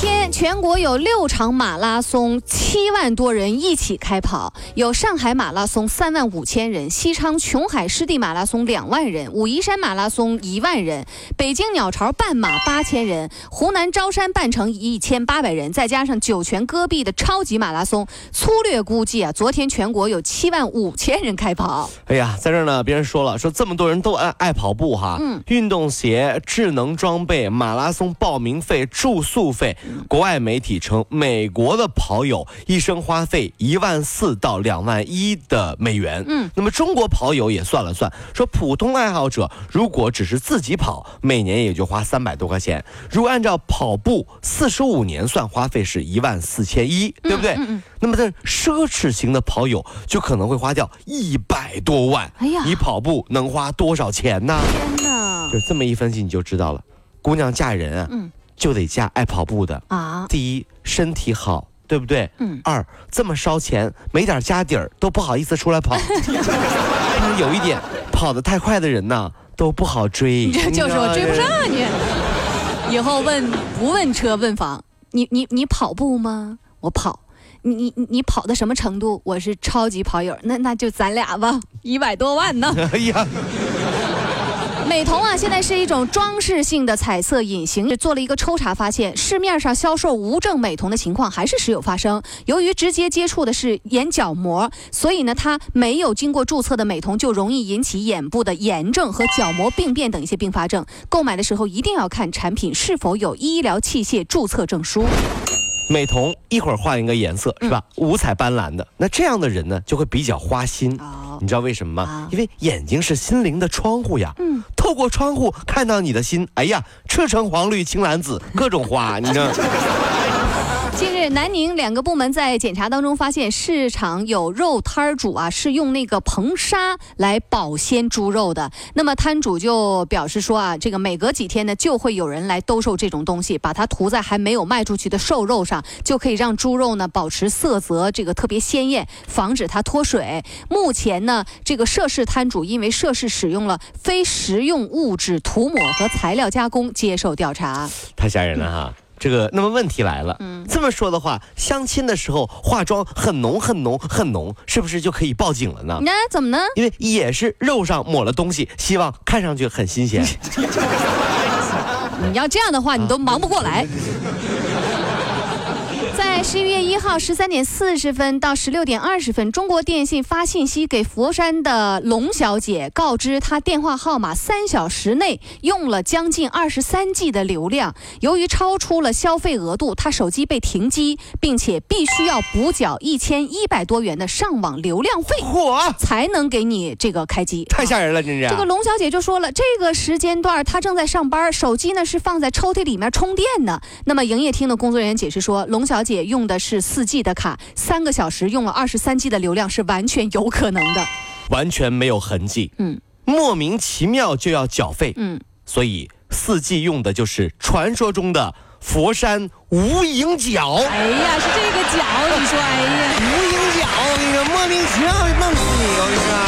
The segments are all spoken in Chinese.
昨天，全国有六场马拉松，七万多人一起开跑。有上海马拉松三万五千人，西昌琼海湿地马拉松两万人，武夷山马拉松一万人，北京鸟巢半马八千人，湖南昭山半程一千八百人，再加上酒泉戈壁的超级马拉松，粗略估计啊，昨天全国有七万五千人开跑。哎呀，在这儿呢，别人说了，说这么多人都爱爱跑步哈，嗯，运动鞋、智能装备、马拉松报名费、住宿费。国外媒体称，美国的跑友一生花费一万四到两万一的美元。嗯，那么中国跑友也算了算，说普通爱好者如果只是自己跑，每年也就花三百多块钱。如果按照跑步四十五年算，花费是一万四千一，对不对？嗯嗯。那么这奢侈型的跑友就可能会花掉一百多万。哎呀，你跑步能花多少钱呢？天哪！就这么一分析你就知道了，姑娘嫁人啊。嗯。就得嫁爱跑步的啊！第一，身体好，对不对？嗯。二，这么烧钱，没点家底儿都不好意思出来跑。但是有一点，跑得太快的人呢，都不好追。就是我追不上你。以后问不问车问房？你你你跑步吗？我跑。你你你跑到什么程度？我是超级跑友。那那就咱俩吧，一百多万呢。哎呀。美瞳啊，现在是一种装饰性的彩色隐形。做了一个抽查，发现市面上销售无证美瞳的情况还是时有发生。由于直接接触的是眼角膜，所以呢，它没有经过注册的美瞳就容易引起眼部的炎症和角膜病变等一些并发症。购买的时候一定要看产品是否有医疗器械注册证书。美瞳一会儿换一个颜色是吧？五彩斑斓的，那这样的人呢就会比较花心。你知道为什么吗？因为眼睛是心灵的窗户呀。嗯，透过窗户看到你的心，哎呀，赤橙黄绿青蓝紫，各种花，你知道。近日，南宁两个部门在检查当中发现，市场有肉摊主啊是用那个硼砂来保鲜猪肉的。那么摊主就表示说啊，这个每隔几天呢就会有人来兜售这种东西，把它涂在还没有卖出去的瘦肉上，就可以让猪肉呢保持色泽这个特别鲜艳，防止它脱水。目前呢，这个涉事摊主因为涉事使用了非食用物质涂抹和材料加工，接受调查。太吓人了哈。这个，那么问题来了，嗯，这么说的话，相亲的时候化妆很浓很浓很浓，是不是就可以报警了呢？那怎么呢？因为也是肉上抹了东西，希望看上去很新鲜。你要这样的话，你都忙不过来。在十一月一号十三点四十分到十六点二十分，中国电信发信息给佛山的龙小姐，告知她电话号码三小时内用了将近二十三 G 的流量，由于超出了消费额度，她手机被停机，并且必须要补缴一千一百多元的上网流量费，嚯，才能给你这个开机。太吓人了，真是。这个龙小姐就说了，这个时间段她正在上班，手机呢是放在抽屉里面充电的。那么营业厅的工作人员解释说，龙小姐。姐用的是四 G 的卡，三个小时用了二十三 G 的流量是完全有可能的，完全没有痕迹。嗯，莫名其妙就要缴费。嗯，所以四 G 用的就是传说中的佛山无影脚。哎呀，是这个脚，你说，哎呀，无影脚，那个莫名其妙弄死你，我跟你说。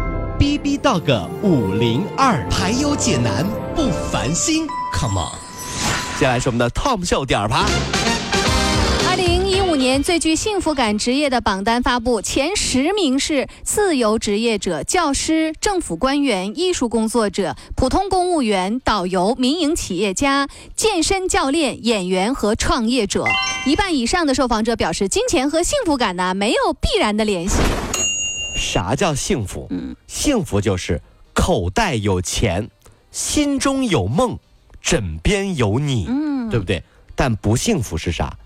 B B Dog 五零二排忧解难不烦心，Come on！接下来是我们的 Tom 秀点儿趴。二零一五年最具幸福感职业的榜单发布，前十名是自由职业者、教师、政府官员、艺术工作者、普通公务员、导游、民营企业家、健身教练、演员和创业者。一半以上的受访者表示，金钱和幸福感呢没有必然的联系。啥叫幸福？嗯，幸福就是口袋有钱，心中有梦，枕边有你，嗯，对不对？但不幸福是啥？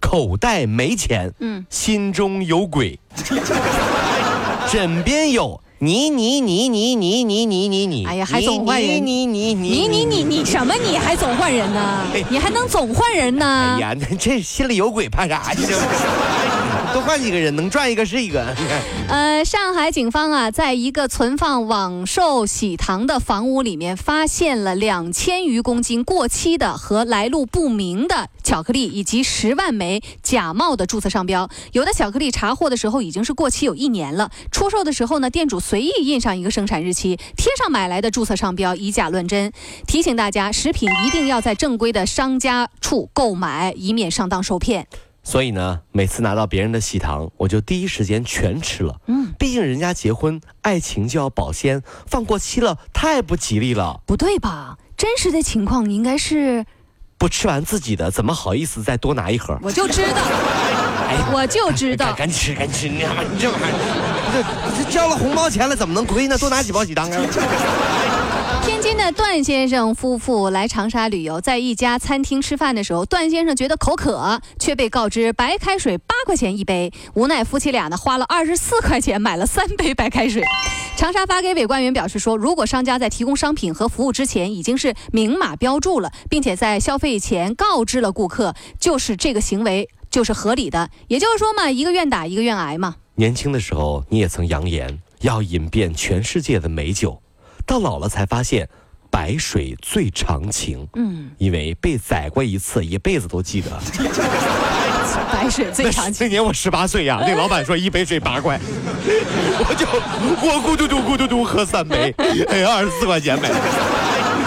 口袋没钱，嗯，心中有鬼，枕边有你你你你你你你你你，哎呀，还总换人，你你你你你你你什么？你还总换人呢？你还能总换人呢？哎呀，这心里有鬼，怕啥去？多换几个人，能赚一个是一个。呃，上海警方啊，在一个存放网售喜糖的房屋里面，发现了两千余公斤过期的和来路不明的巧克力，以及十万枚假冒的注册商标。有的巧克力查获的时候已经是过期有一年了，出售的时候呢，店主随意印上一个生产日期，贴上买来的注册商标，以假乱真。提醒大家，食品一定要在正规的商家处购买，以免上当受骗。所以呢，每次拿到别人的喜糖，我就第一时间全吃了。嗯，毕竟人家结婚，爱情就要保鲜，放过期了太不吉利了。不对吧？真实的情况应该是，不吃完自己的，怎么好意思再多拿一盒？我就知道，我就知道，赶紧吃，赶紧吃！你你这玩意儿，这这交了红包钱了，怎么能亏呢？多拿几包喜糖啊！天的段先生夫妇来长沙旅游，在一家餐厅吃饭的时候，段先生觉得口渴，却被告知白开水八块钱一杯。无奈夫妻俩呢花了二十四块钱买了三杯白开水。长沙发改委官员表示说，如果商家在提供商品和服务之前已经是明码标注了，并且在消费前告知了顾客，就是这个行为就是合理的。也就是说嘛，一个愿打一个愿挨嘛。年轻的时候，你也曾扬言要饮遍全世界的美酒。到老了才发现，白水最长情。嗯，因为被宰过一次，一辈子都记得。白水最长情。那年我十八岁呀，那老板说一杯水八块，我就我咕嘟嘟咕嘟嘟喝三杯，哎，二十四块钱买。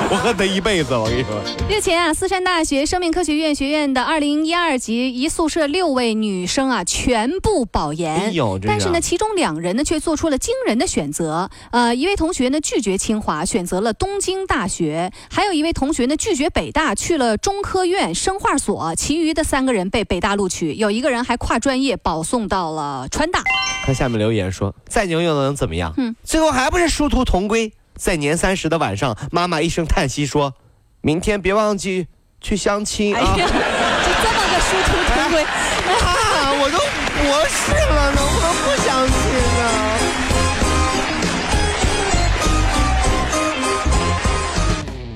我恨他一辈子，我跟你说。日前啊，四川大学生命科学院学院的二零一二级一宿舍六位女生啊，全部保研。哎呦，但是呢，其中两人呢却做出了惊人的选择。呃，一位同学呢拒绝清华，选择了东京大学；还有一位同学呢拒绝北大，去了中科院生化所。其余的三个人被北大录取，有一个人还跨专业保送到了川大。看下面留言说，再牛又能怎么样？嗯，最后还不是殊途同归。在年三十的晚上，妈妈一声叹息说：“明天别忘记去相亲啊！”就这么个殊途同归啊！我都博士了，能不能不相亲啊？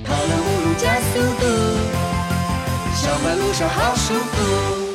跑了五路加速度，小马路上好舒服。